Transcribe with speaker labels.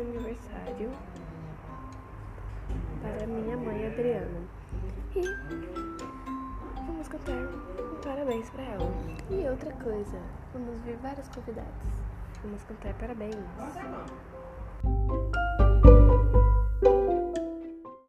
Speaker 1: aniversário para minha mãe Adriana. E vamos cantar um parabéns para ela. E outra coisa, vamos ver vários convidados. Vamos cantar parabéns.